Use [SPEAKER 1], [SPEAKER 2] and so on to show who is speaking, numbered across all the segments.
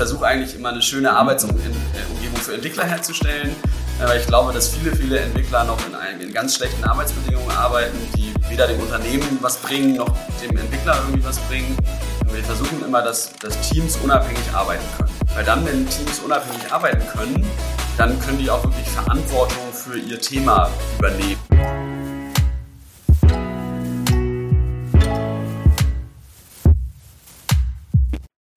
[SPEAKER 1] versuche eigentlich immer eine schöne Arbeitsumgebung für Entwickler herzustellen, weil ich glaube, dass viele, viele Entwickler noch in, einem, in ganz schlechten Arbeitsbedingungen arbeiten, die weder dem Unternehmen was bringen, noch dem Entwickler irgendwie was bringen. Und wir versuchen immer, dass, dass Teams unabhängig arbeiten können. Weil dann, wenn Teams unabhängig arbeiten können, dann können die auch wirklich Verantwortung für ihr Thema übernehmen.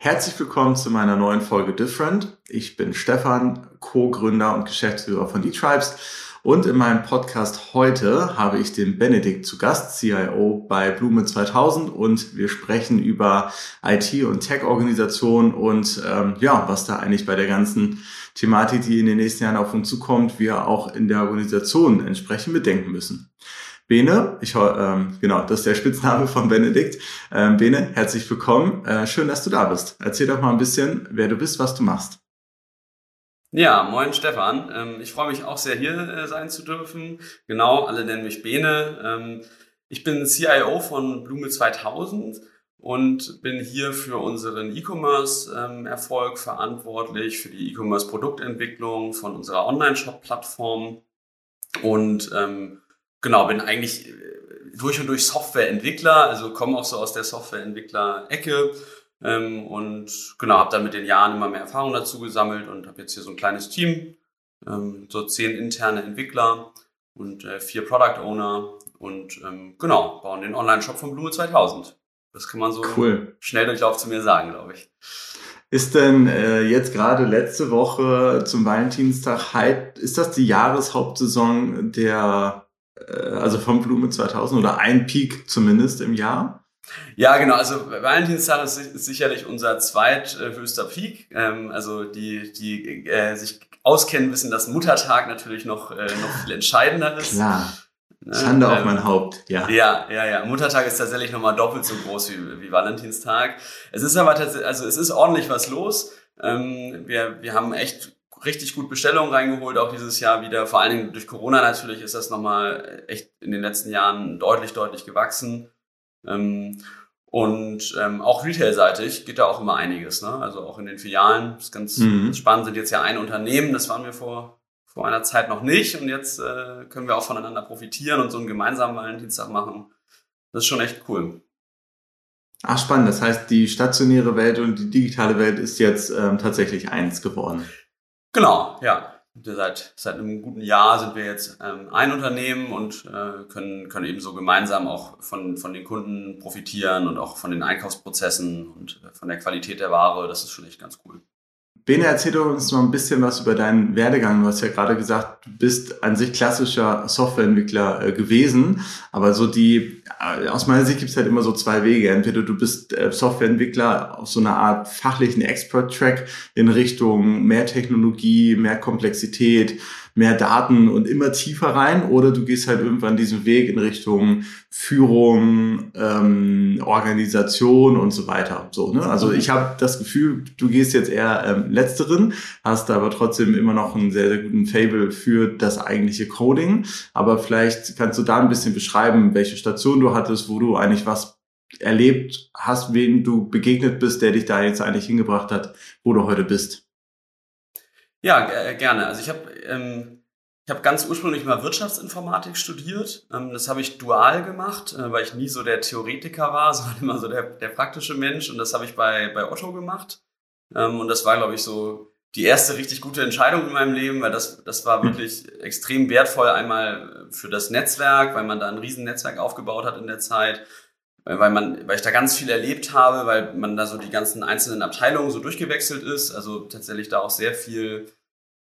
[SPEAKER 2] Herzlich willkommen zu meiner neuen Folge Different. Ich bin Stefan, Co-Gründer und Geschäftsführer von D-Tribes. Und in meinem Podcast heute habe ich den Benedikt zu Gast, CIO bei Blume 2000 und wir sprechen über IT- und Tech-Organisation und ähm, ja, was da eigentlich bei der ganzen Thematik, die in den nächsten Jahren auf uns zukommt, wir auch in der Organisation entsprechend bedenken müssen. Bene, ich ähm, genau, das ist der Spitzname von Benedikt. Ähm, Bene, herzlich willkommen. Äh, schön, dass du da bist. Erzähl doch mal ein bisschen, wer du bist, was du machst.
[SPEAKER 1] Ja, moin Stefan. Ähm, ich freue mich auch sehr, hier äh, sein zu dürfen. Genau, alle nennen mich Bene. Ähm, ich bin CIO von Blume 2000 und bin hier für unseren E-Commerce-Erfolg ähm, verantwortlich, für die E-Commerce-Produktentwicklung von unserer Online-Shop-Plattform und ähm, genau, bin eigentlich äh, durch und durch Softwareentwickler, also komme auch so aus der Softwareentwickler-Ecke ähm, und genau, habe dann mit den Jahren immer mehr Erfahrung dazu gesammelt und habe jetzt hier so ein kleines Team, ähm, so zehn interne Entwickler und äh, vier Product Owner und ähm, genau, bauen den Online-Shop von Blume 2000. Das kann man so cool. schnell durchlauf zu mir sagen, glaube ich.
[SPEAKER 2] Ist denn äh, jetzt gerade letzte Woche zum Valentinstag, ist das die Jahreshauptsaison der also vom Blume 2000 oder ein Peak zumindest im Jahr?
[SPEAKER 1] Ja, genau. Also Valentinstag ist, ist sicherlich unser zweithöchster Peak. Ähm, also die, die äh, sich auskennen, wissen, dass Muttertag natürlich noch, äh, noch viel entscheidender ist.
[SPEAKER 2] Klar. Ne? Schande ähm, auf mein Haupt,
[SPEAKER 1] ja. Ja, ja, ja. Muttertag ist tatsächlich nochmal doppelt so groß wie, wie Valentinstag. Es ist aber tatsächlich, also es ist ordentlich was los. Ähm, wir, wir haben echt richtig gut Bestellungen reingeholt, auch dieses Jahr wieder. Vor allen Dingen durch Corona natürlich ist das nochmal echt in den letzten Jahren deutlich, deutlich gewachsen. Ähm, und ähm, auch retail-seitig geht da auch immer einiges. Ne? Also auch in den Filialen. Das ist ganz mhm. spannend, sind jetzt ja ein Unternehmen, das waren wir vor, vor einer Zeit noch nicht. Und jetzt äh, können wir auch voneinander profitieren und so einen gemeinsamen Valentinstag machen. Das ist schon echt cool.
[SPEAKER 2] Ach, spannend. Das heißt, die stationäre Welt und die digitale Welt ist jetzt ähm, tatsächlich eins geworden.
[SPEAKER 1] Genau, ja. Seit, seit einem guten Jahr sind wir jetzt ähm, ein Unternehmen und äh, können, können eben so gemeinsam auch von, von den Kunden profitieren und auch von den Einkaufsprozessen und äh, von der Qualität der Ware. Das ist schon echt ganz cool.
[SPEAKER 2] Bene, erzähl uns noch ein bisschen was über deinen Werdegang. Du hast ja gerade gesagt, du bist an sich klassischer Softwareentwickler äh, gewesen, aber so die, äh, aus meiner Sicht gibt es halt immer so zwei Wege. Entweder du bist äh, Softwareentwickler auf so einer Art fachlichen Expert-Track in Richtung mehr Technologie, mehr Komplexität, mehr Daten und immer tiefer rein oder du gehst halt irgendwann diesen Weg in Richtung Führung, ähm, Organisation und so weiter. So, ne? Also mhm. ich habe das Gefühl, du gehst jetzt eher ähm, letzteren, hast aber trotzdem immer noch einen sehr, sehr guten Fable für das eigentliche Coding. Aber vielleicht kannst du da ein bisschen beschreiben, welche Station du hattest, wo du eigentlich was erlebt hast, wen du begegnet bist, der dich da jetzt eigentlich hingebracht hat, wo du heute bist.
[SPEAKER 1] Ja, äh, gerne. Also ich habe ähm, ich habe ganz ursprünglich mal Wirtschaftsinformatik studiert. Ähm, das habe ich dual gemacht, äh, weil ich nie so der Theoretiker war, sondern immer so der, der praktische Mensch. Und das habe ich bei, bei Otto gemacht. Ähm, und das war, glaube ich, so die erste richtig gute Entscheidung in meinem Leben, weil das, das war hm. wirklich extrem wertvoll. Einmal für das Netzwerk, weil man da ein riesen Netzwerk aufgebaut hat in der Zeit weil man, weil ich da ganz viel erlebt habe, weil man da so die ganzen einzelnen Abteilungen so durchgewechselt ist, also tatsächlich da auch sehr viel,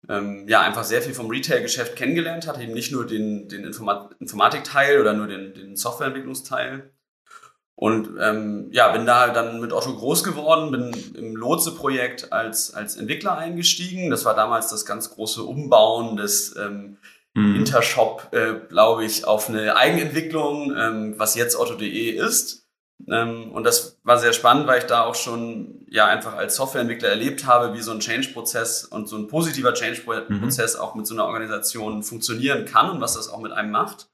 [SPEAKER 1] ähm, ja, einfach sehr viel vom Retail-Geschäft kennengelernt hat, eben nicht nur den, den Informat Informatikteil oder nur den, den Softwareentwicklungsteil. Und ähm, ja, bin da dann mit Otto groß geworden, bin im Lotse-Projekt als, als Entwickler eingestiegen. Das war damals das ganz große Umbauen des ähm, mhm. Intershop, äh, glaube ich, auf eine Eigenentwicklung, ähm, was jetzt Otto.de ist. Ähm, und das war sehr spannend, weil ich da auch schon ja einfach als Softwareentwickler erlebt habe, wie so ein Change-Prozess und so ein positiver Change-Prozess mhm. auch mit so einer Organisation funktionieren kann und was das auch mit einem macht.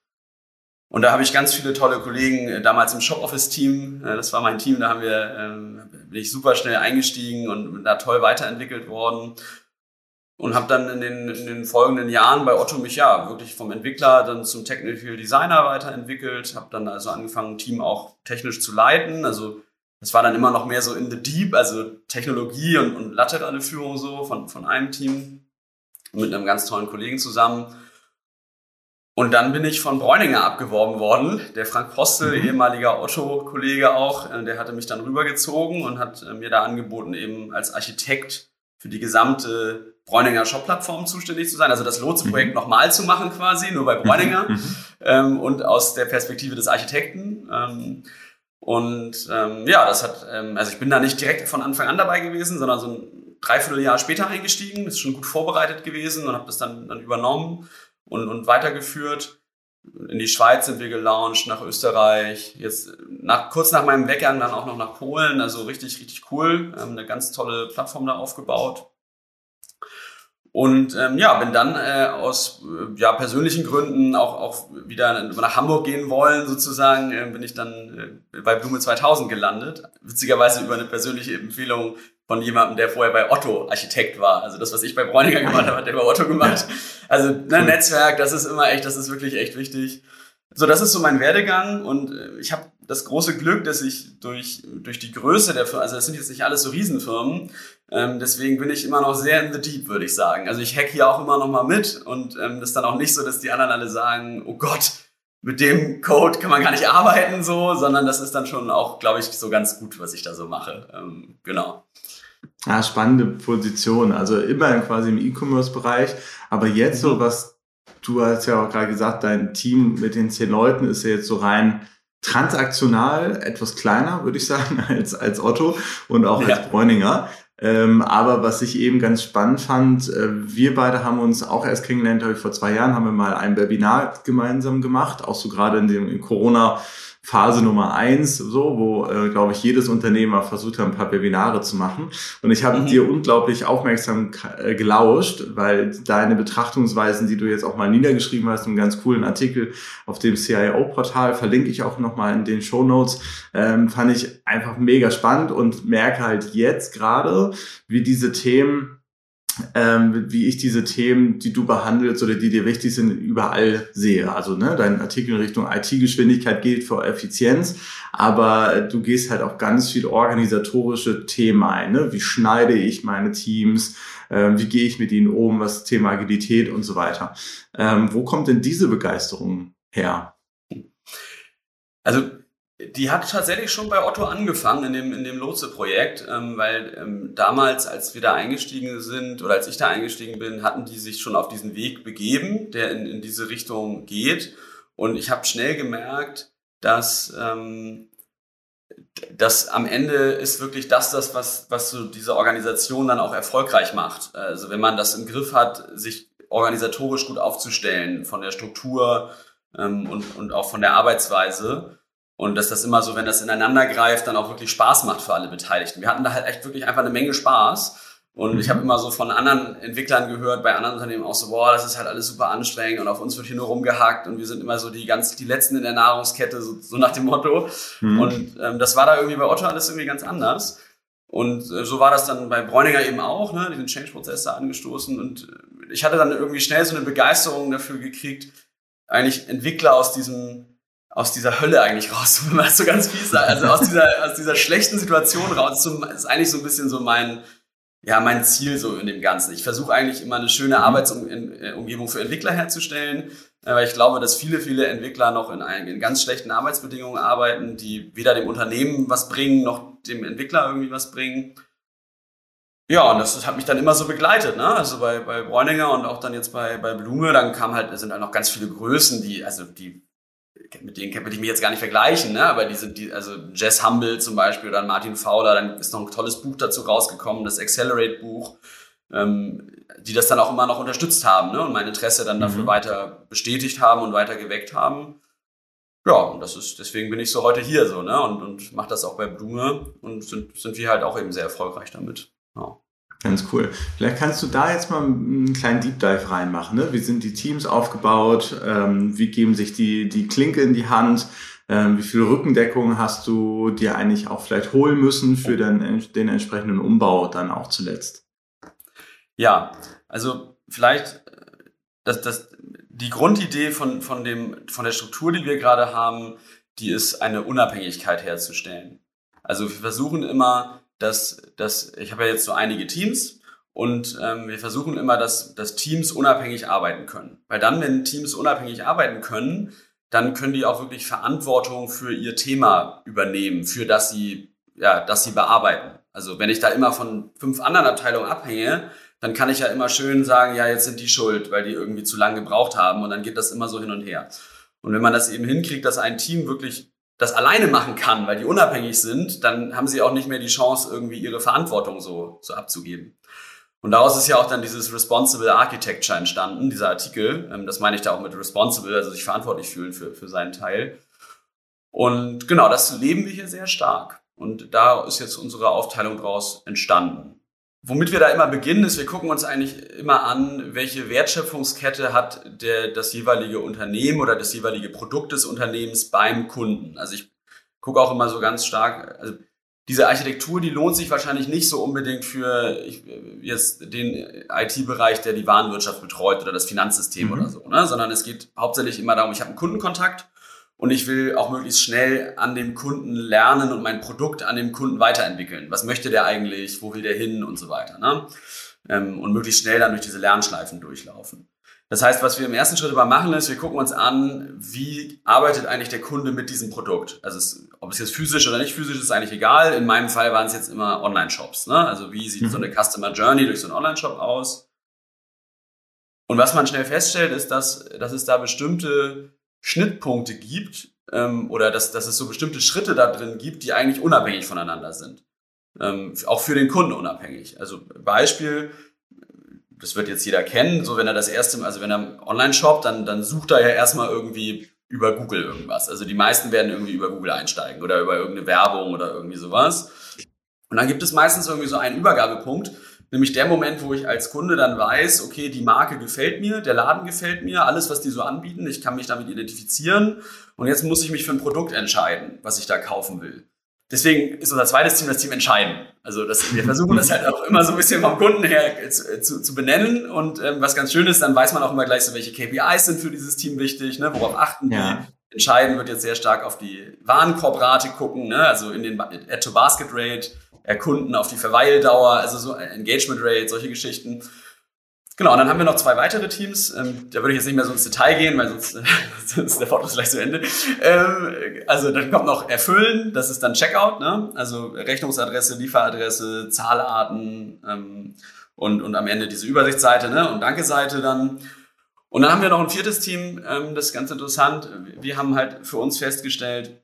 [SPEAKER 1] Und da habe ich ganz viele tolle Kollegen, äh, damals im Shop-Office-Team, äh, das war mein Team, da haben wir ähm, bin ich super schnell eingestiegen und da toll weiterentwickelt worden und habe dann in den, in den folgenden Jahren bei Otto mich ja wirklich vom Entwickler dann zum Technical Designer weiterentwickelt, habe dann also angefangen, ein Team auch technisch zu leiten. Also das war dann immer noch mehr so in the deep, also Technologie und, und laterale Führung so von, von einem Team mit einem ganz tollen Kollegen zusammen. Und dann bin ich von Bräuninger abgeworben worden. Der Frank Postel, mhm. ehemaliger Otto-Kollege auch, äh, der hatte mich dann rübergezogen und hat äh, mir da angeboten, eben als Architekt für die gesamte Bräuninger Shop-Plattform zuständig zu sein, also das Lotse-Projekt mhm. nochmal zu machen quasi, nur bei Bräuninger mhm. ähm, und aus der Perspektive des Architekten. Ähm, und ähm, ja, das hat, ähm, also ich bin da nicht direkt von Anfang an dabei gewesen, sondern so ein Dreivierteljahr später eingestiegen, ist schon gut vorbereitet gewesen und habe das dann, dann übernommen und, und weitergeführt. In die Schweiz sind wir gelauncht, nach Österreich, jetzt nach, kurz nach meinem Weggang dann auch noch nach Polen, also richtig, richtig cool, ähm, eine ganz tolle Plattform da aufgebaut. Und ähm, ja, bin dann äh, aus äh, ja, persönlichen Gründen auch, auch wieder nach Hamburg gehen wollen, sozusagen, äh, bin ich dann äh, bei Blume 2000 gelandet. Witzigerweise über eine persönliche Empfehlung von jemandem, der vorher bei Otto Architekt war. Also das, was ich bei Bräuninger gemacht habe, hat der bei Otto gemacht. Also ne, Netzwerk, das ist immer echt, das ist wirklich echt wichtig. So, das ist so mein Werdegang und äh, ich habe das große Glück, dass ich durch, durch die Größe der Firma, also das sind jetzt nicht alles so Riesenfirmen, ähm, deswegen bin ich immer noch sehr in the deep, würde ich sagen. Also ich hack hier auch immer noch mal mit und ähm, das ist dann auch nicht so, dass die anderen alle sagen, oh Gott, mit dem Code kann man gar nicht arbeiten so, sondern das ist dann schon auch, glaube ich, so ganz gut, was ich da so mache. Ähm, genau.
[SPEAKER 2] Ja, spannende Position. Also immerhin quasi im E-Commerce-Bereich. Aber jetzt so, mhm. was du hast ja auch gerade gesagt, dein Team mit den zehn Leuten ist ja jetzt so rein transaktional etwas kleiner, würde ich sagen, als, als Otto und auch ja. als Bräuninger. Ähm, aber was ich eben ganz spannend fand, äh, wir beide haben uns auch erst kennengelernt, ich, vor zwei Jahren haben wir mal ein Webinar gemeinsam gemacht, auch so gerade in dem in Corona Phase Nummer eins, so, wo, äh, glaube ich, jedes Unternehmer versucht hat, ein paar Webinare zu machen. Und ich habe mhm. dir unglaublich aufmerksam äh, gelauscht, weil deine Betrachtungsweisen, die du jetzt auch mal niedergeschrieben hast, einen ganz coolen Artikel auf dem CIO-Portal, verlinke ich auch nochmal in den Show Notes, ähm, fand ich einfach mega spannend und merke halt jetzt gerade, wie diese Themen ähm, wie ich diese Themen, die du behandelst oder die dir wichtig sind, überall sehe. Also ne, dein Artikel in Richtung IT-Geschwindigkeit gilt für Effizienz, aber du gehst halt auch ganz viel organisatorische Themen ein. Ne? Wie schneide ich meine Teams? Ähm, wie gehe ich mit ihnen um? Was Thema Agilität und so weiter. Ähm, wo kommt denn diese Begeisterung her?
[SPEAKER 1] Also die hat tatsächlich schon bei Otto angefangen in dem, in dem Lotse-Projekt, ähm, weil ähm, damals, als wir da eingestiegen sind oder als ich da eingestiegen bin, hatten die sich schon auf diesen Weg begeben, der in, in diese Richtung geht. Und ich habe schnell gemerkt, dass ähm, das am Ende ist wirklich das, das was, was so diese Organisation dann auch erfolgreich macht. Also wenn man das im Griff hat, sich organisatorisch gut aufzustellen, von der Struktur ähm, und, und auch von der Arbeitsweise und dass das immer so, wenn das ineinander greift, dann auch wirklich Spaß macht für alle Beteiligten. Wir hatten da halt echt wirklich einfach eine Menge Spaß. Und mhm. ich habe immer so von anderen Entwicklern gehört, bei anderen Unternehmen auch so, boah, das ist halt alles super anstrengend und auf uns wird hier nur rumgehackt und wir sind immer so die ganz, die Letzten in der Nahrungskette, so, so nach dem Motto. Mhm. Und ähm, das war da irgendwie bei Otto alles irgendwie ganz anders. Und äh, so war das dann bei Bräuninger eben auch, ne, diesen Change-Prozess da angestoßen. Und äh, ich hatte dann irgendwie schnell so eine Begeisterung dafür gekriegt, eigentlich Entwickler aus diesem aus dieser Hölle eigentlich raus, wenn man das so ganz fies sagt. Also aus dieser, aus dieser schlechten Situation raus. Das ist eigentlich so ein bisschen so mein, ja, mein Ziel so in dem Ganzen. Ich versuche eigentlich immer eine schöne Arbeitsumgebung für Entwickler herzustellen, äh, weil ich glaube, dass viele, viele Entwickler noch in, in ganz schlechten Arbeitsbedingungen arbeiten, die weder dem Unternehmen was bringen, noch dem Entwickler irgendwie was bringen. Ja, und das hat mich dann immer so begleitet, ne? Also bei, bei Bräuninger und auch dann jetzt bei, bei Blume, dann kam halt, sind halt noch ganz viele Größen, die, also die mit denen will ich mich jetzt gar nicht vergleichen, ne? aber die sind, die, also Jess Humble zum Beispiel oder Martin Fowler, dann ist noch ein tolles Buch dazu rausgekommen, das Accelerate-Buch, ähm, die das dann auch immer noch unterstützt haben ne? und mein Interesse dann dafür mhm. weiter bestätigt haben und weiter geweckt haben. Ja, und das ist, deswegen bin ich so heute hier so, ne? Und, und mache das auch bei Blume und sind, sind wir halt auch eben sehr erfolgreich damit. Ja.
[SPEAKER 2] Ganz cool. Vielleicht kannst du da jetzt mal einen kleinen Deep Dive reinmachen. Ne? Wie sind die Teams aufgebaut? Ähm, wie geben sich die, die Klinke in die Hand? Ähm, wie viel Rückendeckung hast du dir eigentlich auch vielleicht holen müssen für den, den entsprechenden Umbau dann auch zuletzt?
[SPEAKER 1] Ja, also vielleicht das, das, die Grundidee von, von, dem, von der Struktur, die wir gerade haben, die ist eine Unabhängigkeit herzustellen. Also wir versuchen immer, dass, dass ich habe ja jetzt so einige Teams und ähm, wir versuchen immer, dass, dass Teams unabhängig arbeiten können. Weil dann, wenn Teams unabhängig arbeiten können, dann können die auch wirklich Verantwortung für ihr Thema übernehmen, für das sie, ja, das sie bearbeiten. Also wenn ich da immer von fünf anderen Abteilungen abhänge, dann kann ich ja immer schön sagen, ja, jetzt sind die schuld, weil die irgendwie zu lange gebraucht haben und dann geht das immer so hin und her. Und wenn man das eben hinkriegt, dass ein Team wirklich das alleine machen kann, weil die unabhängig sind, dann haben sie auch nicht mehr die Chance, irgendwie ihre Verantwortung so, so abzugeben. Und daraus ist ja auch dann dieses Responsible Architecture entstanden, dieser Artikel. Ähm, das meine ich da auch mit Responsible, also sich verantwortlich fühlen für, für seinen Teil. Und genau, das leben wir hier sehr stark. Und da ist jetzt unsere Aufteilung daraus entstanden. Womit wir da immer beginnen, ist, wir gucken uns eigentlich immer an, welche Wertschöpfungskette hat der, das jeweilige Unternehmen oder das jeweilige Produkt des Unternehmens beim Kunden. Also ich gucke auch immer so ganz stark, also diese Architektur, die lohnt sich wahrscheinlich nicht so unbedingt für ich, jetzt den IT-Bereich, der die Warenwirtschaft betreut oder das Finanzsystem mhm. oder so, ne? sondern es geht hauptsächlich immer darum, ich habe einen Kundenkontakt und ich will auch möglichst schnell an dem Kunden lernen und mein Produkt an dem Kunden weiterentwickeln. Was möchte der eigentlich? Wo will der hin? Und so weiter. Ne? Ähm, und möglichst schnell dann durch diese Lernschleifen durchlaufen. Das heißt, was wir im ersten Schritt immer machen, ist, wir gucken uns an, wie arbeitet eigentlich der Kunde mit diesem Produkt. Also es, ob es jetzt physisch oder nicht physisch ist, ist eigentlich egal. In meinem Fall waren es jetzt immer Online-Shops. Ne? Also wie sieht mhm. so eine Customer Journey durch so einen Online-Shop aus? Und was man schnell feststellt, ist, dass, dass es da bestimmte Schnittpunkte gibt ähm, oder dass, dass es so bestimmte Schritte da drin gibt, die eigentlich unabhängig voneinander sind. Ähm, auch für den Kunden unabhängig. Also Beispiel, das wird jetzt jeder kennen, so wenn er das erste Mal, also wenn er online shoppt, dann, dann sucht er ja erstmal irgendwie über Google irgendwas. Also die meisten werden irgendwie über Google einsteigen oder über irgendeine Werbung oder irgendwie sowas. Und dann gibt es meistens irgendwie so einen Übergabepunkt, Nämlich der Moment, wo ich als Kunde dann weiß, okay, die Marke gefällt mir, der Laden gefällt mir, alles, was die so anbieten, ich kann mich damit identifizieren und jetzt muss ich mich für ein Produkt entscheiden, was ich da kaufen will. Deswegen ist unser zweites Team das Team Entscheiden. Also das, wir versuchen das halt auch immer so ein bisschen vom Kunden her zu, zu, zu benennen und ähm, was ganz schön ist, dann weiß man auch immer gleich so, welche KPIs sind für dieses Team wichtig, ne, worauf achten ja. die. Entscheiden wird jetzt sehr stark auf die Warenkorbrate gucken, ne, also in den Add-to-Basket-Rate, erkunden auf die Verweildauer, also so Engagement Rate, solche Geschichten. Genau, und dann haben wir noch zwei weitere Teams. Ähm, da würde ich jetzt nicht mehr so ins Detail gehen, weil sonst, sonst ist der Vortrag gleich zu Ende. Ähm, also dann kommt noch Erfüllen, das ist dann Checkout, ne? also Rechnungsadresse, Lieferadresse, Zahlarten ähm, und, und am Ende diese Übersichtsseite ne? und Danke-Seite dann. Und dann haben wir noch ein viertes Team, ähm, das ist ganz interessant. Wir haben halt für uns festgestellt,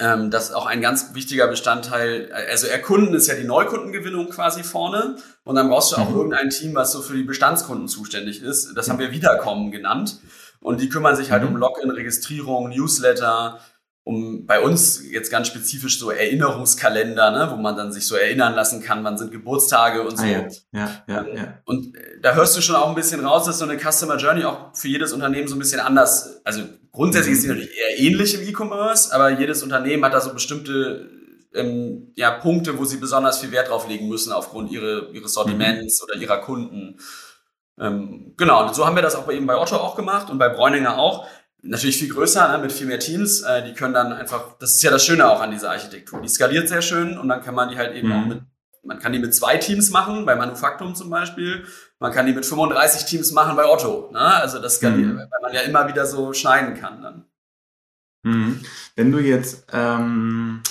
[SPEAKER 1] ähm, das ist auch ein ganz wichtiger Bestandteil. Also Erkunden ist ja die Neukundengewinnung quasi vorne. Und dann brauchst du auch mhm. irgendein Team, was so für die Bestandskunden zuständig ist. Das haben wir Wiederkommen genannt. Und die kümmern sich halt mhm. um Login, Registrierung, Newsletter, um bei uns jetzt ganz spezifisch so Erinnerungskalender, ne, wo man dann sich so erinnern lassen kann, wann sind Geburtstage und so. Ah,
[SPEAKER 2] ja. Ja, ja, ja.
[SPEAKER 1] Und da hörst du schon auch ein bisschen raus, dass so eine Customer Journey auch für jedes Unternehmen so ein bisschen anders, also grundsätzlich ist sie natürlich eher ähnlich im E-Commerce, aber jedes Unternehmen hat da so bestimmte ähm, ja, Punkte, wo sie besonders viel Wert drauf legen müssen aufgrund ihre, ihres Sortiments mhm. oder ihrer Kunden. Ähm, genau, und so haben wir das auch bei, eben bei Otto auch gemacht und bei Bräuninger auch natürlich viel größer, ne, mit viel mehr Teams. Äh, die können dann einfach, das ist ja das Schöne auch an dieser Architektur. Die skaliert sehr schön und dann kann man die halt eben mhm. auch mit, man kann die mit zwei Teams machen, bei Manufaktum zum Beispiel. Man kann die mit 35 Teams machen bei Otto. Ne? Also das skaliert, mhm. weil man ja immer wieder so schneiden kann dann.
[SPEAKER 2] Mhm. Wenn du jetzt ähm,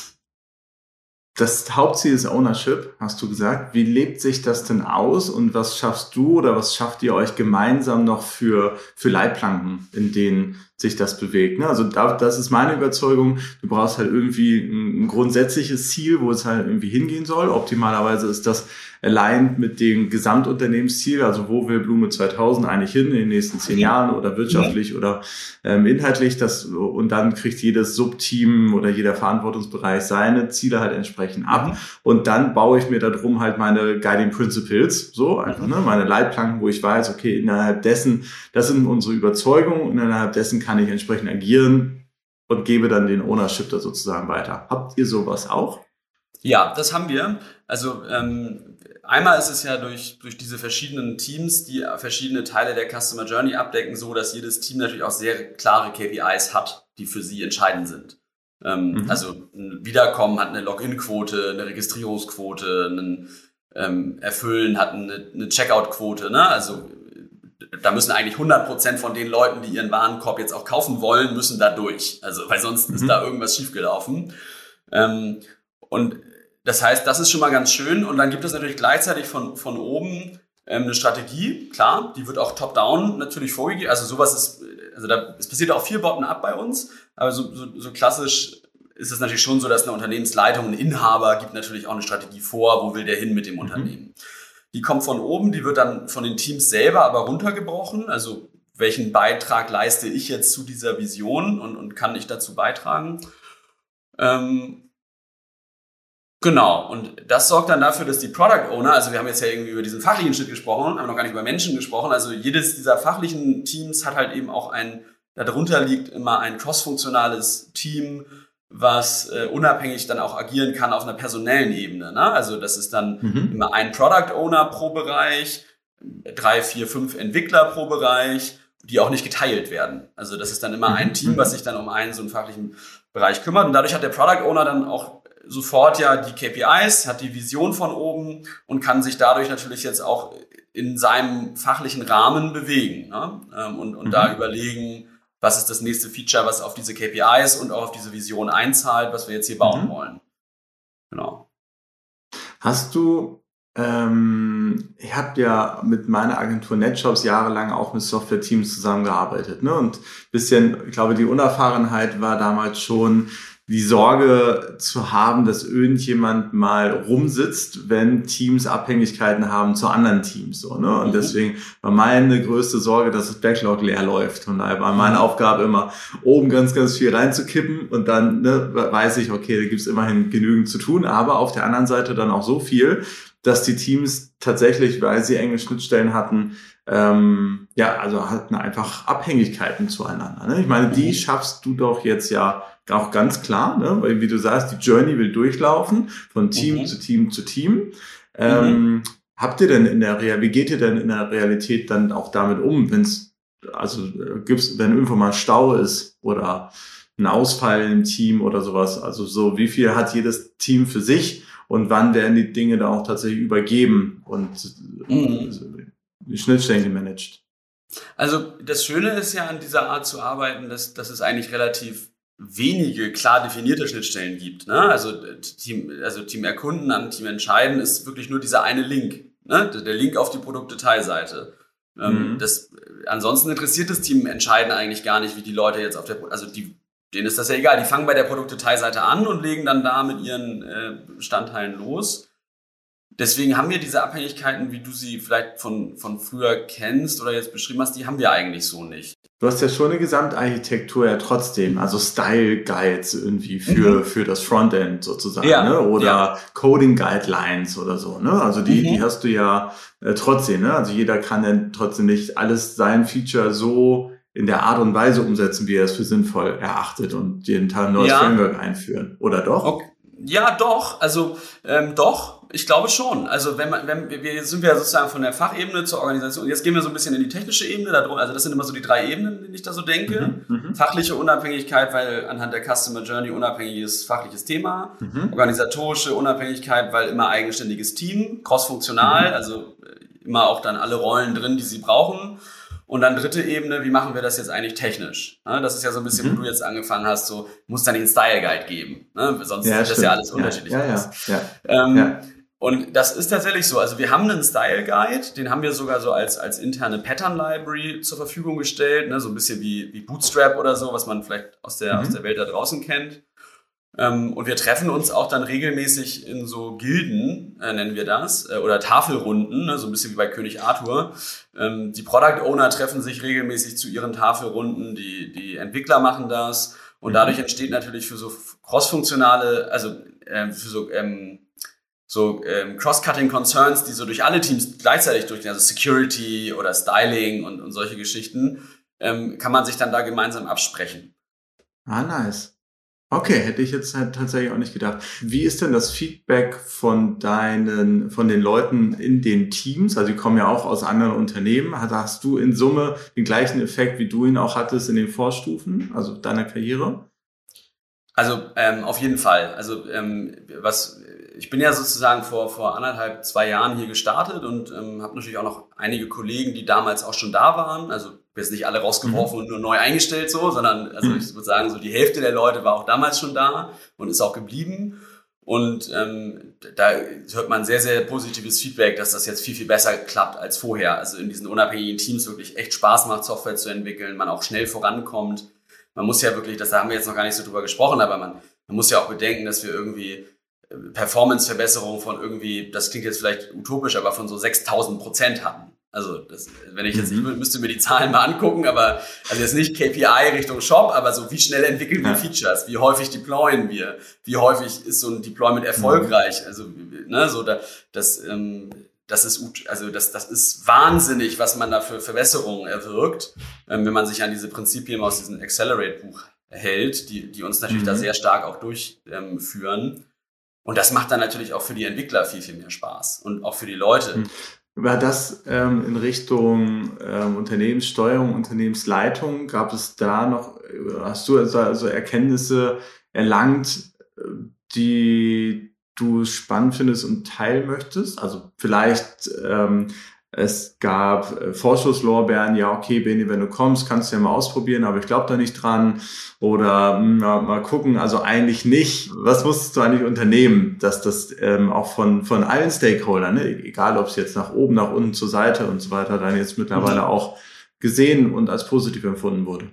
[SPEAKER 2] das Hauptziel ist Ownership, hast du gesagt. Wie lebt sich das denn aus und was schaffst du oder was schafft ihr euch gemeinsam noch für, für Leitplanken, in denen sich das bewegt. Ne? Also da, das ist meine Überzeugung. Du brauchst halt irgendwie ein, grundsätzliches Ziel, wo es halt irgendwie hingehen soll. Optimalerweise ist das aligned mit dem Gesamtunternehmensziel. Also wo will Blume 2000 eigentlich hin in den nächsten zehn Jahren oder wirtschaftlich ja. oder ähm, inhaltlich. Das, und dann kriegt jedes Subteam oder jeder Verantwortungsbereich seine Ziele halt entsprechend ab. Mhm. Und dann baue ich mir darum halt meine Guiding Principles, so einfach, ne? meine Leitplanken, wo ich weiß, okay, innerhalb dessen, das sind unsere Überzeugungen und innerhalb dessen kann ich entsprechend agieren. und gebe dann den Ownership da sozusagen weiter. Habt ihr sowas auch?
[SPEAKER 1] Ja, das haben wir. Also ähm, einmal ist es ja durch, durch diese verschiedenen Teams, die verschiedene Teile der Customer Journey abdecken, so dass jedes Team natürlich auch sehr klare KPIs hat, die für sie entscheidend sind. Ähm, mhm. Also ein Wiederkommen hat eine Login-Quote, eine Registrierungsquote, ein ähm, Erfüllen hat eine, eine Checkout-Quote. Ne? Also da müssen eigentlich 100% von den Leuten, die ihren Warenkorb jetzt auch kaufen wollen, müssen da durch. Also, weil sonst mhm. ist da irgendwas schiefgelaufen. Ähm, und das heißt, das ist schon mal ganz schön. Und dann gibt es natürlich gleichzeitig von, von oben ähm, eine Strategie, klar, die wird auch top-down natürlich vorgegeben. Also sowas ist, also da, es passiert auch viel Bottom-up bei uns, aber so, so, so klassisch ist es natürlich schon so, dass eine Unternehmensleitung, ein Inhaber gibt natürlich auch eine Strategie vor, wo will der hin mit dem mhm. Unternehmen. Die kommt von oben, die wird dann von den Teams selber aber runtergebrochen. Also welchen Beitrag leiste ich jetzt zu dieser Vision und, und kann ich dazu beitragen? Ähm, Genau, und das sorgt dann dafür, dass die Product Owner, also wir haben jetzt ja irgendwie über diesen fachlichen Schritt gesprochen, haben noch gar nicht über Menschen gesprochen, also jedes dieser fachlichen Teams hat halt eben auch ein, darunter liegt immer ein crossfunktionales Team, was äh, unabhängig dann auch agieren kann auf einer personellen Ebene. Ne? Also das ist dann mhm. immer ein Product Owner pro Bereich, drei, vier, fünf Entwickler pro Bereich, die auch nicht geteilt werden. Also das ist dann immer ein mhm. Team, was sich dann um einen so einen fachlichen Bereich kümmert. Und dadurch hat der Product Owner dann auch sofort ja die KPIs, hat die Vision von oben und kann sich dadurch natürlich jetzt auch in seinem fachlichen Rahmen bewegen ne? Ähm, und, und mhm. da überlegen, was ist das nächste Feature, was auf diese KPIs und auch auf diese Vision einzahlt, was wir jetzt hier bauen mhm. wollen. Genau.
[SPEAKER 2] Hast du, ähm, ich habe ja mit meiner Agentur NetShops jahrelang auch mit Software-Teams zusammengearbeitet. Ne? Und bisschen, ich glaube, die Unerfahrenheit war damals schon, die Sorge zu haben, dass irgendjemand mal rumsitzt, wenn Teams Abhängigkeiten haben zu anderen Teams. So, ne? Und mhm. deswegen war meine größte Sorge, dass das Backlog leer läuft. Und daher war meine. Aufgabe immer, oben ganz, ganz viel reinzukippen und dann ne, weiß ich, okay, da gibt's immerhin genügend zu tun, aber auf der anderen Seite dann auch so viel, dass die Teams tatsächlich, weil sie enge Schnittstellen hatten, ähm, ja, also hatten einfach Abhängigkeiten zueinander. Ne? Ich meine, die mhm. schaffst du doch jetzt ja auch ganz klar, ne? weil wie du sagst, die Journey will durchlaufen von Team mhm. zu Team zu Team. Ähm, mhm. Habt ihr denn in der Real, wie geht ihr denn in der Realität dann auch damit um, wenn es also gibt's, wenn irgendwo mal Stau ist oder ein Ausfall im Team oder sowas? Also so, wie viel hat jedes Team für sich und wann werden die Dinge da auch tatsächlich übergeben und mhm. Die Schnittstellen gemanagt?
[SPEAKER 1] Also das Schöne ist ja an dieser Art zu arbeiten, dass, dass es eigentlich relativ wenige klar definierte Schnittstellen gibt. Ne? Also Team, also Team Erkunden an Team Entscheiden ist wirklich nur dieser eine Link, ne? der Link auf die Produktdetailseite. Ähm, mhm. das, ansonsten interessiert das Team Entscheiden eigentlich gar nicht, wie die Leute jetzt auf der, also die, denen ist das ja egal. Die fangen bei der Produktdetailseite an und legen dann da mit ihren äh, Bestandteilen los. Deswegen haben wir diese Abhängigkeiten, wie du sie vielleicht von, von früher kennst oder jetzt beschrieben hast, die haben wir eigentlich so nicht.
[SPEAKER 2] Du hast ja schon eine Gesamtarchitektur ja trotzdem, also Style Guides irgendwie für, mhm. für das Frontend sozusagen, ja, ne? oder ja. Coding Guidelines oder so, ne? Also die, mhm. die hast du ja äh, trotzdem, ne? Also jeder kann dann trotzdem nicht alles sein Feature so in der Art und Weise umsetzen, wie er es für sinnvoll erachtet und jeden Tag ein neues ja. Framework einführen, oder doch?
[SPEAKER 1] Okay. Ja, doch. Also ähm, doch. Ich glaube schon. Also wenn man, wenn wir sind wir sozusagen von der Fachebene zur Organisation. Jetzt gehen wir so ein bisschen in die technische Ebene. Also das sind immer so die drei Ebenen, die ich da so denke. Mhm, mhm, Fachliche Unabhängigkeit, weil anhand der Customer Journey unabhängiges fachliches Thema. Mhm. Organisatorische Unabhängigkeit, weil immer eigenständiges Team, crossfunktional, mhm. also immer auch dann alle Rollen drin, die sie brauchen. Und dann dritte Ebene, wie machen wir das jetzt eigentlich technisch? Das ist ja so ein bisschen, mhm. wo du jetzt angefangen hast, so, muss dann den Style Guide geben. Ne? Sonst ja, sieht das ja alles unterschiedlich ja. Ja, ja, ähm, ja. Und das ist tatsächlich so. Also wir haben einen Style Guide, den haben wir sogar so als, als interne Pattern Library zur Verfügung gestellt, ne? so ein bisschen wie, wie Bootstrap oder so, was man vielleicht aus der, mhm. aus der Welt da draußen kennt. Ähm, und wir treffen uns auch dann regelmäßig in so Gilden, äh, nennen wir das, äh, oder Tafelrunden, ne, so ein bisschen wie bei König Arthur. Ähm, die Product Owner treffen sich regelmäßig zu ihren Tafelrunden, die, die Entwickler machen das. Und mhm. dadurch entsteht natürlich für so crossfunktionale, also äh, für so, ähm, so ähm, Cross-Cutting Concerns, die so durch alle Teams gleichzeitig durchgehen, also Security oder Styling und, und solche Geschichten, ähm, kann man sich dann da gemeinsam absprechen.
[SPEAKER 2] Ah, nice. Okay, hätte ich jetzt halt tatsächlich auch nicht gedacht. Wie ist denn das Feedback von deinen, von den Leuten in den Teams? Also die kommen ja auch aus anderen Unternehmen. Hast du in Summe den gleichen Effekt, wie du ihn auch hattest in den Vorstufen, also deiner Karriere?
[SPEAKER 1] Also ähm, auf jeden Fall. Also ähm, was ich bin ja sozusagen vor vor anderthalb zwei Jahren hier gestartet und ähm, habe natürlich auch noch einige Kollegen, die damals auch schon da waren. Also jetzt nicht alle rausgeworfen mhm. und nur neu eingestellt so, sondern also mhm. ich würde sagen so die Hälfte der Leute war auch damals schon da und ist auch geblieben. Und ähm, da hört man sehr, sehr positives Feedback, dass das jetzt viel, viel besser klappt als vorher. Also in diesen unabhängigen Teams wirklich echt Spaß macht, Software zu entwickeln, man auch schnell vorankommt man muss ja wirklich, das haben wir jetzt noch gar nicht so drüber gesprochen, aber man, man muss ja auch bedenken, dass wir irgendwie Performance-Verbesserungen von irgendwie, das klingt jetzt vielleicht utopisch, aber von so 6000 Prozent hatten. Also, das, wenn ich jetzt, ich mhm. müsste mir die Zahlen mal angucken, aber, also jetzt nicht KPI Richtung Shop, aber so, wie schnell entwickeln wir. Features? Wie häufig deployen wir? Wie häufig ist so ein Deployment erfolgreich? Mhm. Also, ne, so, da, das, ähm, das ist, also das, das ist wahnsinnig, was man da für Verbesserungen erwirkt, ähm, wenn man sich an diese Prinzipien aus diesem Accelerate-Buch hält, die, die uns natürlich mhm. da sehr stark auch durchführen. Ähm, und das macht dann natürlich auch für die Entwickler viel, viel mehr Spaß und auch für die Leute. Mhm.
[SPEAKER 2] War das ähm, in Richtung ähm, Unternehmenssteuerung, Unternehmensleitung? Gab es da noch, hast du also, also Erkenntnisse erlangt, die du spannend findest und teilen möchtest? Also vielleicht ähm, es gab äh, Vorschusslorbeeren, ja, okay, Beni, wenn du kommst, kannst du ja mal ausprobieren, aber ich glaube da nicht dran. Oder mh, hm, mal gucken, also eigentlich nicht. Was musstest du eigentlich unternehmen, dass das ähm, auch von, von allen Stakeholdern, ne, egal ob es jetzt nach oben, nach unten, zur Seite und so weiter, dann jetzt mittlerweile mhm. auch gesehen und als positiv empfunden wurde?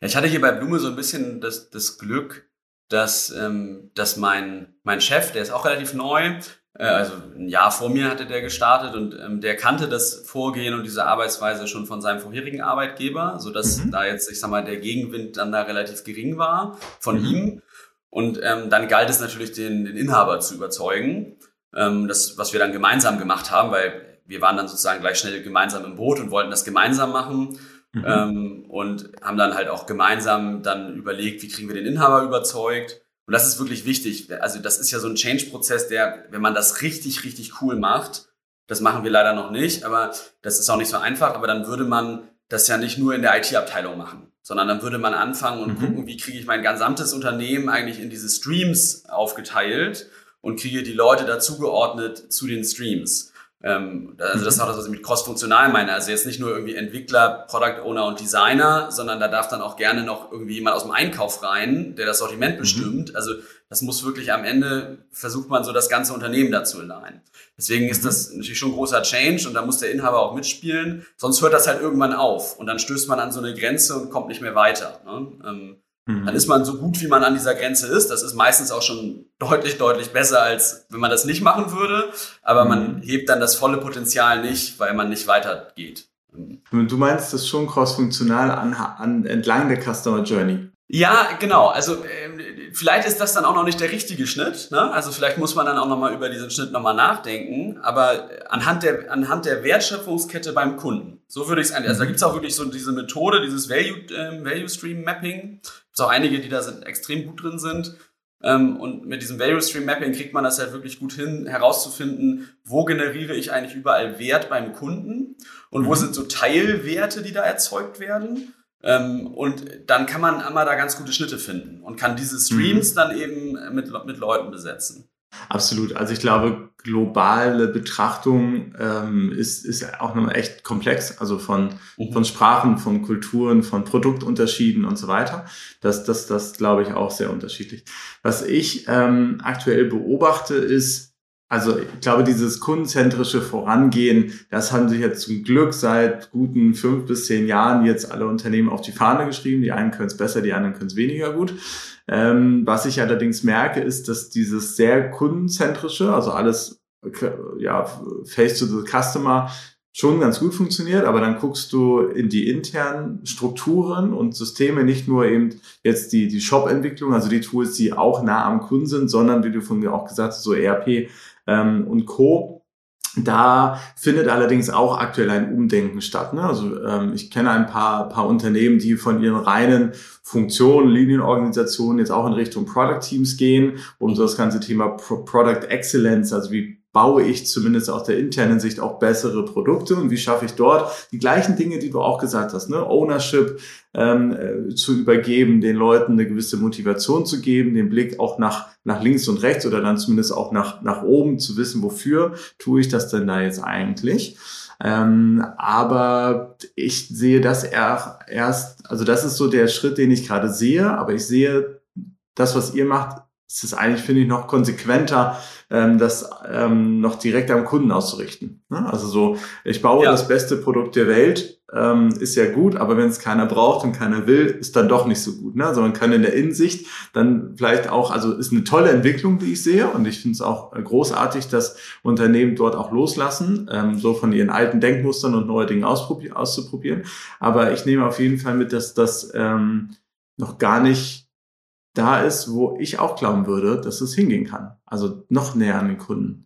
[SPEAKER 1] Ja, ich hatte hier bei Blume so ein bisschen das, das Glück, dass, ähm, dass mein, mein Chef, der ist auch relativ neu, also ein Jahr vor mir hatte der gestartet und ähm, der kannte das Vorgehen und diese Arbeitsweise schon von seinem vorherigen Arbeitgeber, so dass mhm. da jetzt, ich sag mal, der Gegenwind dann da relativ gering war von mhm. ihm. Und ähm, dann galt es natürlich, den, den Inhaber zu überzeugen. Ähm, das, was wir dann gemeinsam gemacht haben, weil wir waren dann sozusagen gleich schnell gemeinsam im Boot und wollten das gemeinsam machen. Mhm. Ähm, und haben dann halt auch gemeinsam dann überlegt, wie kriegen wir den Inhaber überzeugt. Und das ist wirklich wichtig. Also das ist ja so ein Change-Prozess, der, wenn man das richtig, richtig cool macht, das machen wir leider noch nicht, aber das ist auch nicht so einfach, aber dann würde man das ja nicht nur in der IT-Abteilung machen, sondern dann würde man anfangen und mhm. gucken, wie kriege ich mein gesamtes Unternehmen eigentlich in diese Streams aufgeteilt und kriege die Leute dazugeordnet zu den Streams. Ähm, also das ist auch das, was ich mit cross-funktional meine. Also jetzt nicht nur irgendwie Entwickler, Product Owner und Designer, sondern da darf dann auch gerne noch irgendwie jemand aus dem Einkauf rein, der das Sortiment mhm. bestimmt. Also das muss wirklich am Ende, versucht man so das ganze Unternehmen dazu leihen. Deswegen ist mhm. das natürlich schon ein großer Change und da muss der Inhaber auch mitspielen. Sonst hört das halt irgendwann auf und dann stößt man an so eine Grenze und kommt nicht mehr weiter. Ne? Ähm, Mhm. Dann ist man so gut, wie man an dieser Grenze ist. Das ist meistens auch schon deutlich, deutlich besser, als wenn man das nicht machen würde. Aber mhm. man hebt dann das volle Potenzial nicht, weil man nicht weitergeht.
[SPEAKER 2] Du meinst das schon cross-funktional an, an, entlang der Customer Journey?
[SPEAKER 1] Ja, genau. Also äh, vielleicht ist das dann auch noch nicht der richtige Schnitt. Ne? Also vielleicht muss man dann auch nochmal über diesen Schnitt nochmal nachdenken. Aber anhand der, anhand der Wertschöpfungskette beim Kunden, so würde ich es eigentlich. Also da gibt es auch wirklich so diese Methode, dieses Value, ähm, Value Stream Mapping. Es gibt auch einige, die da sind, extrem gut drin sind. Ähm, und mit diesem Value Stream Mapping kriegt man das halt wirklich gut hin, herauszufinden, wo generiere ich eigentlich überall Wert beim Kunden und wo mhm. sind so Teilwerte, die da erzeugt werden. Ähm, und dann kann man einmal da ganz gute Schnitte finden und kann diese Streams mhm. dann eben mit, mit Leuten besetzen.
[SPEAKER 2] Absolut. Also ich glaube, globale Betrachtung ähm, ist, ist auch noch echt komplex. Also von, mhm. von Sprachen, von Kulturen, von Produktunterschieden und so weiter. Das, das, das glaube ich auch sehr unterschiedlich. Was ich ähm, aktuell beobachte, ist, also ich glaube, dieses kundenzentrische Vorangehen, das haben sich jetzt zum Glück seit guten fünf bis zehn Jahren jetzt alle Unternehmen auf die Fahne geschrieben. Die einen können es besser, die anderen können es weniger gut. Ähm, was ich allerdings merke, ist, dass dieses sehr kundenzentrische, also alles ja, face to the customer, schon ganz gut funktioniert, aber dann guckst du in die internen Strukturen und Systeme, nicht nur eben jetzt die, die Shop-Entwicklung, also die Tools, die auch nah am Kunden sind, sondern wie du von mir auch gesagt hast, so ERP ähm, und Co. Da findet allerdings auch aktuell ein Umdenken statt. Ne? Also ähm, ich kenne ein paar, paar Unternehmen, die von ihren reinen Funktionen, Linienorganisationen jetzt auch in Richtung Product Teams gehen, um so das ganze Thema Pro Product Excellence, also wie baue ich zumindest aus der internen Sicht auch bessere Produkte und wie schaffe ich dort die gleichen Dinge, die du auch gesagt hast, ne? Ownership ähm, äh, zu übergeben, den Leuten eine gewisse Motivation zu geben, den Blick auch nach, nach links und rechts oder dann zumindest auch nach, nach oben zu wissen, wofür tue ich das denn da jetzt eigentlich. Ähm, aber ich sehe das erst, also das ist so der Schritt, den ich gerade sehe, aber ich sehe das, was ihr macht, ist es eigentlich, finde ich, noch konsequenter, ähm, das ähm, noch direkt am Kunden auszurichten. Ne? Also so, ich baue ja. das beste Produkt der Welt, ähm, ist ja gut, aber wenn es keiner braucht und keiner will, ist dann doch nicht so gut. Ne? Also man kann in der Innensicht dann vielleicht auch, also ist eine tolle Entwicklung, die ich sehe und ich finde es auch großartig, dass Unternehmen dort auch loslassen, ähm, so von ihren alten Denkmustern und neue Dinge auszuprobieren. Aber ich nehme auf jeden Fall mit, dass das ähm, noch gar nicht da ist, wo ich auch glauben würde, dass es hingehen kann. Also noch näher an den Kunden.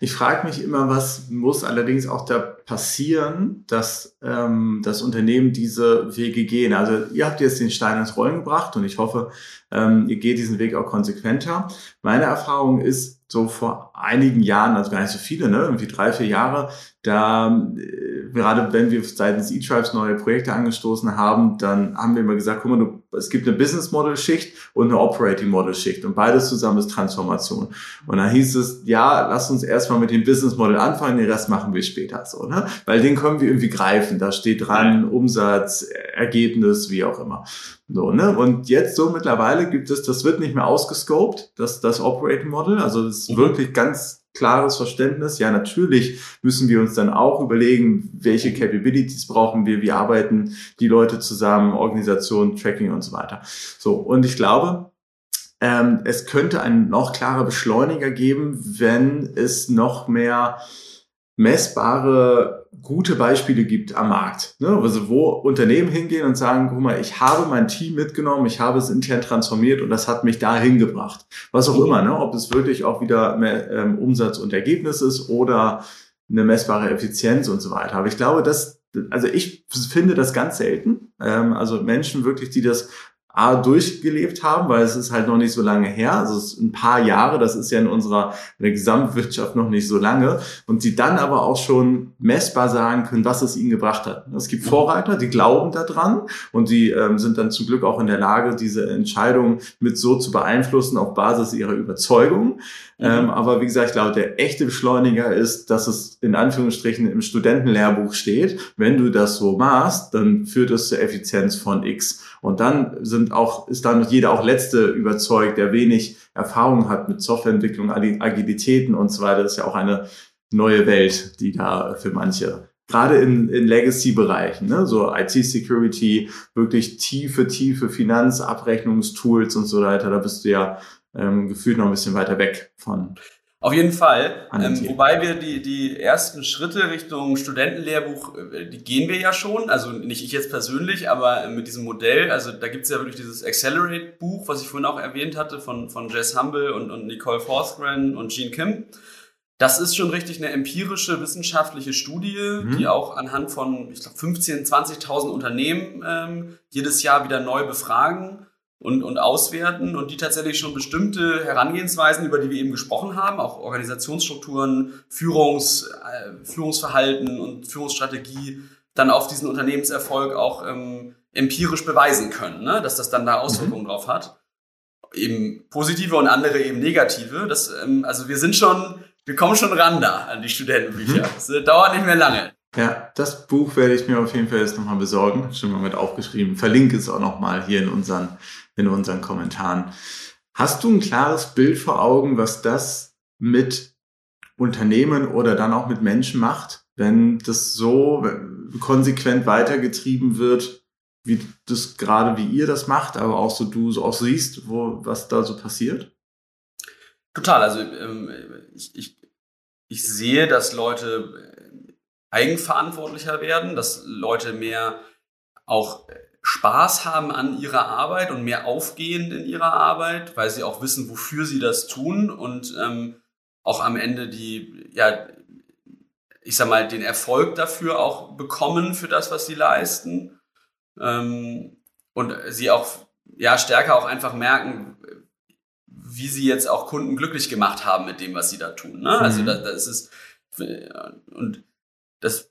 [SPEAKER 2] Ich frage mich immer, was muss allerdings auch da passieren, dass ähm, das Unternehmen diese Wege gehen. Also ihr habt jetzt den Stein ins Rollen gebracht und ich hoffe, ähm, ihr geht diesen Weg auch konsequenter. Meine Erfahrung ist, so vor einigen Jahren, also gar nicht so viele, ne, irgendwie drei, vier Jahre, da, äh, gerade wenn wir seitens E-Tribes neue Projekte angestoßen haben, dann haben wir immer gesagt, guck mal, du, es gibt eine Business Model Schicht und eine Operating Model Schicht und beides zusammen ist Transformation. Und dann hieß es, ja, lass uns erstmal mit dem Business Model anfangen, den Rest machen wir später so, ne? Weil den können wir irgendwie greifen. Da steht dran, Umsatz, Ergebnis, wie auch immer. So, ne? Und jetzt so mittlerweile gibt es, das wird nicht mehr ausgescoped, das, das Operating Model. Also das ist mhm. wirklich ganz klares Verständnis. Ja, natürlich müssen wir uns dann auch überlegen, welche Capabilities brauchen wir, wie arbeiten die Leute zusammen, Organisation, Tracking und so weiter. So, und ich glaube, ähm, es könnte ein noch klarer Beschleuniger geben, wenn es noch mehr messbare gute Beispiele gibt am Markt. Ne? Also wo Unternehmen hingehen und sagen, guck mal, ich habe mein Team mitgenommen, ich habe es intern transformiert und das hat mich dahin gebracht. Was auch mhm. immer, ne? ob es wirklich auch wieder mehr, ähm, Umsatz und Ergebnis ist oder eine messbare Effizienz und so weiter. Aber ich glaube, dass also ich finde das ganz selten. Ähm, also Menschen wirklich, die das A, durchgelebt haben, weil es ist halt noch nicht so lange her, also es ist ein paar Jahre, das ist ja in unserer in der Gesamtwirtschaft noch nicht so lange und die dann aber auch schon messbar sagen können, was es ihnen gebracht hat. Es gibt Vorreiter, die glauben daran und die ähm, sind dann zum Glück auch in der Lage, diese Entscheidung mit so zu beeinflussen auf Basis ihrer Überzeugung. Ähm, aber wie gesagt, ich glaube, der echte Beschleuniger ist, dass es in Anführungsstrichen im Studentenlehrbuch steht, wenn du das so machst, dann führt es zur Effizienz von X. Und dann sind auch, ist dann jeder auch Letzte überzeugt, der wenig Erfahrung hat mit Softwareentwicklung, Agilitäten und so weiter. Das ist ja auch eine neue Welt, die da für manche gerade in, in Legacy-Bereichen, ne, so IT-Security, wirklich tiefe, tiefe Finanzabrechnungstools und so weiter, da bist du ja ähm, gefühlt noch ein bisschen weiter weg von.
[SPEAKER 1] Auf jeden Fall. Ähm, wobei wir die, die ersten Schritte Richtung Studentenlehrbuch, äh, die gehen wir ja schon. Also nicht ich jetzt persönlich, aber mit diesem Modell. Also da gibt's ja wirklich dieses Accelerate-Buch, was ich vorhin auch erwähnt hatte, von, von Jess Humble und, und Nicole Forsgren und Jean Kim. Das ist schon richtig eine empirische wissenschaftliche Studie, mhm. die auch anhand von, ich glaube, 15.000, 20.000 Unternehmen ähm, jedes Jahr wieder neu befragen und, und auswerten und die tatsächlich schon bestimmte Herangehensweisen, über die wir eben gesprochen haben, auch Organisationsstrukturen, Führungs, äh, Führungsverhalten und Führungsstrategie, dann auf diesen Unternehmenserfolg auch ähm, empirisch beweisen können, ne? dass das dann da Auswirkungen mhm. drauf hat. Eben positive und andere eben negative. Das, ähm, also wir sind schon, wir kommen schon ran da an die Studentenbücher. Es mhm. dauert nicht mehr lange.
[SPEAKER 2] Ja, das Buch werde ich mir auf jeden Fall jetzt nochmal besorgen. Schon mal mit aufgeschrieben. Verlinke es auch nochmal hier in unseren in unseren Kommentaren. Hast du ein klares Bild vor Augen, was das mit Unternehmen oder dann auch mit Menschen macht, wenn das so konsequent weitergetrieben wird, wie das gerade wie ihr das macht, aber auch so du so auch siehst, wo was da so passiert?
[SPEAKER 1] Total. Also ähm, ich, ich, ich sehe, dass Leute eigenverantwortlicher werden, dass Leute mehr auch Spaß haben an ihrer Arbeit und mehr aufgehen in ihrer Arbeit, weil sie auch wissen, wofür sie das tun und ähm, auch am Ende die, ja, ich sag mal, den Erfolg dafür auch bekommen für das, was sie leisten. Ähm, und sie auch ja stärker auch einfach merken, wie sie jetzt auch Kunden glücklich gemacht haben mit dem, was sie da tun. Ne? Also mhm. Das, das ist und das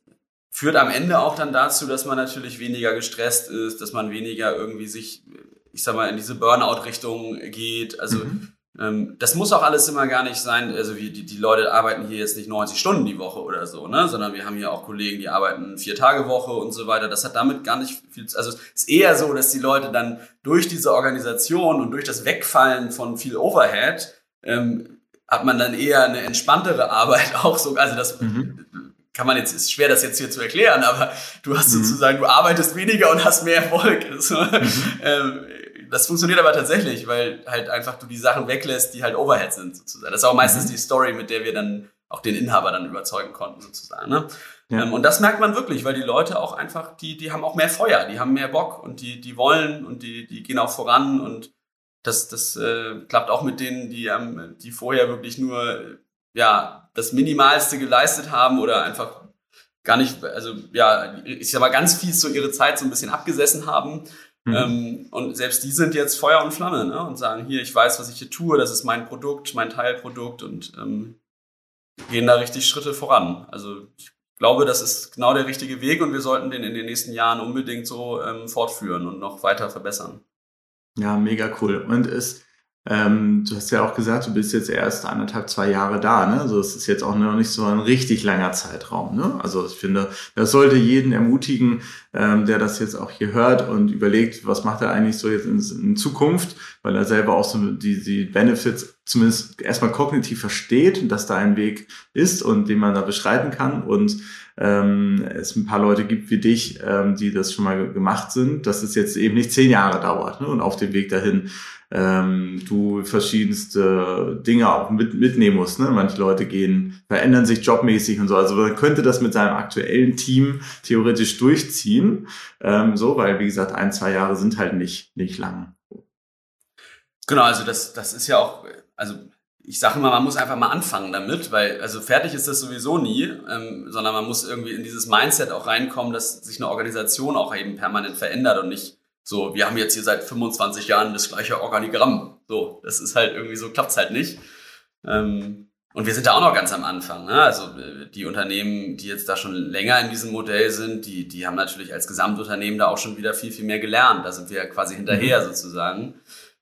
[SPEAKER 1] führt am Ende auch dann dazu, dass man natürlich weniger gestresst ist, dass man weniger irgendwie sich, ich sag mal, in diese Burnout-Richtung geht. Also mhm. Ähm, das muss auch alles immer gar nicht sein. Also wie die, die Leute arbeiten hier jetzt nicht 90 Stunden die Woche oder so, ne? Sondern wir haben hier auch Kollegen, die arbeiten vier Tage Woche und so weiter. Das hat damit gar nicht viel. Also es ist eher so, dass die Leute dann durch diese Organisation und durch das Wegfallen von viel Overhead ähm, hat man dann eher eine entspanntere Arbeit auch so. Also das mhm kann man jetzt, ist schwer das jetzt hier zu erklären, aber du hast mhm. sozusagen, du arbeitest weniger und hast mehr Erfolg. So, mhm. ähm, das funktioniert aber tatsächlich, weil halt einfach du die Sachen weglässt, die halt Overhead sind sozusagen. Das ist auch meistens mhm. die Story, mit der wir dann auch den Inhaber dann überzeugen konnten sozusagen. Ne? Ja. Ähm, und das merkt man wirklich, weil die Leute auch einfach, die, die haben auch mehr Feuer, die haben mehr Bock und die, die wollen und die, die gehen auch voran und das, das äh, klappt auch mit denen, die, ähm, die vorher wirklich nur ja, das Minimalste geleistet haben oder einfach gar nicht, also ja, ich sag mal, ganz viel so ihre Zeit so ein bisschen abgesessen haben. Mhm. Ähm, und selbst die sind jetzt Feuer und Flamme ne? und sagen, hier, ich weiß, was ich hier tue, das ist mein Produkt, mein Teilprodukt und ähm, gehen da richtig Schritte voran. Also ich glaube, das ist genau der richtige Weg und wir sollten den in den nächsten Jahren unbedingt so ähm, fortführen und noch weiter verbessern.
[SPEAKER 2] Ja, mega cool. Und es ähm, du hast ja auch gesagt, du bist jetzt erst anderthalb, zwei Jahre da. Ne? Also es ist jetzt auch noch nicht so ein richtig langer Zeitraum. Ne? Also ich finde, das sollte jeden ermutigen, ähm, der das jetzt auch hier hört und überlegt, was macht er eigentlich so jetzt in, in Zukunft, weil er selber auch so die, die Benefits zumindest erstmal kognitiv versteht, dass da ein Weg ist und den man da beschreiten kann und ähm, es ein paar Leute gibt wie dich, ähm, die das schon mal gemacht sind, dass es jetzt eben nicht zehn Jahre dauert ne? und auf dem Weg dahin ähm, du verschiedenste Dinge auch mit, mitnehmen musst. Ne? Manche Leute gehen, verändern sich jobmäßig und so. Also man könnte das mit seinem aktuellen Team theoretisch durchziehen. Ähm, so, weil wie gesagt, ein, zwei Jahre sind halt nicht, nicht lang.
[SPEAKER 1] Genau, also das, das ist ja auch, also ich sage immer, man muss einfach mal anfangen damit, weil also fertig ist das sowieso nie, ähm, sondern man muss irgendwie in dieses Mindset auch reinkommen, dass sich eine Organisation auch eben permanent verändert und nicht so, wir haben jetzt hier seit 25 Jahren das gleiche Organigramm. So, das ist halt irgendwie so, klappt's halt nicht. Ähm, und wir sind da auch noch ganz am Anfang. Ne? Also äh, die Unternehmen, die jetzt da schon länger in diesem Modell sind, die, die haben natürlich als Gesamtunternehmen da auch schon wieder viel, viel mehr gelernt. Da sind wir quasi hinterher mhm. sozusagen.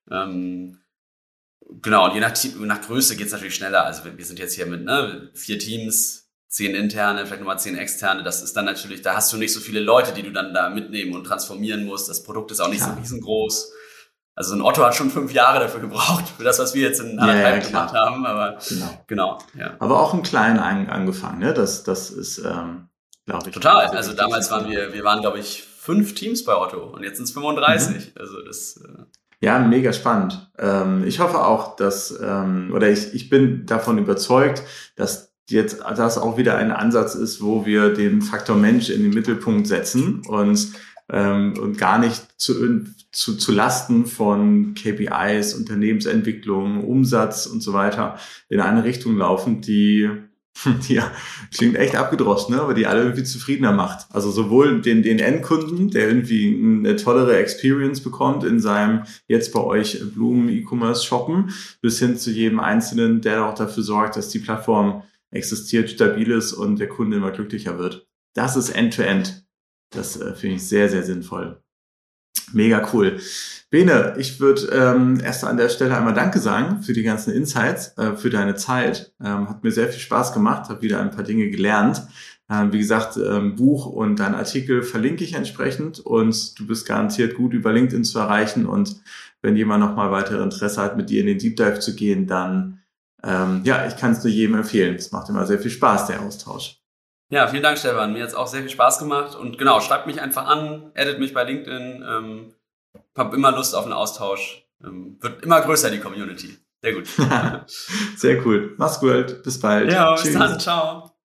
[SPEAKER 1] Ähm, genau, und je nach, nach Größe geht's natürlich schneller. Also wir, wir sind jetzt hier mit ne, vier Teams, zehn interne, vielleicht nochmal zehn externe. Das ist dann natürlich, da hast du nicht so viele Leute, die du dann da mitnehmen und transformieren musst. Das Produkt ist auch nicht ja. so riesengroß. Also ein Otto hat schon fünf Jahre dafür gebraucht, für das, was wir jetzt in anderthalb ja, ja, gemacht haben. Aber genau, genau
[SPEAKER 2] ja. Aber auch im Kleinen angefangen, ne? Das, das ist, ähm,
[SPEAKER 1] glaube ich. Total. Also damals waren wir, wir waren, glaube ich, fünf Teams bei Otto und jetzt sind es 35. Mhm. Also das. Äh,
[SPEAKER 2] ja, mega spannend. Ähm, ich hoffe auch, dass, ähm, oder ich, ich bin davon überzeugt, dass jetzt das auch wieder ein Ansatz ist, wo wir den Faktor Mensch in den Mittelpunkt setzen und, ähm, und gar nicht zu, zu, zu Lasten von KPIs, Unternehmensentwicklung, Umsatz und so weiter in eine Richtung laufen, die ja, klingt echt abgedroschen, ne? aber die alle irgendwie zufriedener macht. Also sowohl den, den Endkunden, der irgendwie eine tollere Experience bekommt in seinem jetzt bei euch Blumen E-Commerce shoppen, bis hin zu jedem Einzelnen, der auch dafür sorgt, dass die Plattform existiert, stabil ist und der Kunde immer glücklicher wird. Das ist End-to-End. -End. Das äh, finde ich sehr, sehr sinnvoll. Mega cool. Bene, ich würde ähm, erst an der Stelle einmal Danke sagen für die ganzen Insights, äh, für deine Zeit. Ähm, hat mir sehr viel Spaß gemacht, habe wieder ein paar Dinge gelernt. Ähm, wie gesagt, ähm, Buch und dein Artikel verlinke ich entsprechend und du bist garantiert gut über LinkedIn zu erreichen. Und wenn jemand nochmal weitere Interesse hat, mit dir in den Deep Dive zu gehen, dann ähm, ja, ich kann es nur jedem empfehlen. Es macht immer sehr viel Spaß, der Austausch.
[SPEAKER 1] Ja, vielen Dank, Stefan. Mir hat es auch sehr viel Spaß gemacht. Und genau, schreibt mich einfach an, addet mich bei LinkedIn. Ähm, hab immer Lust auf einen Austausch. Ähm, wird immer größer, die Community. Sehr gut.
[SPEAKER 2] sehr cool. Mach's gut. Bis bald.
[SPEAKER 1] Ja, bis Tschüss. dann. Ciao.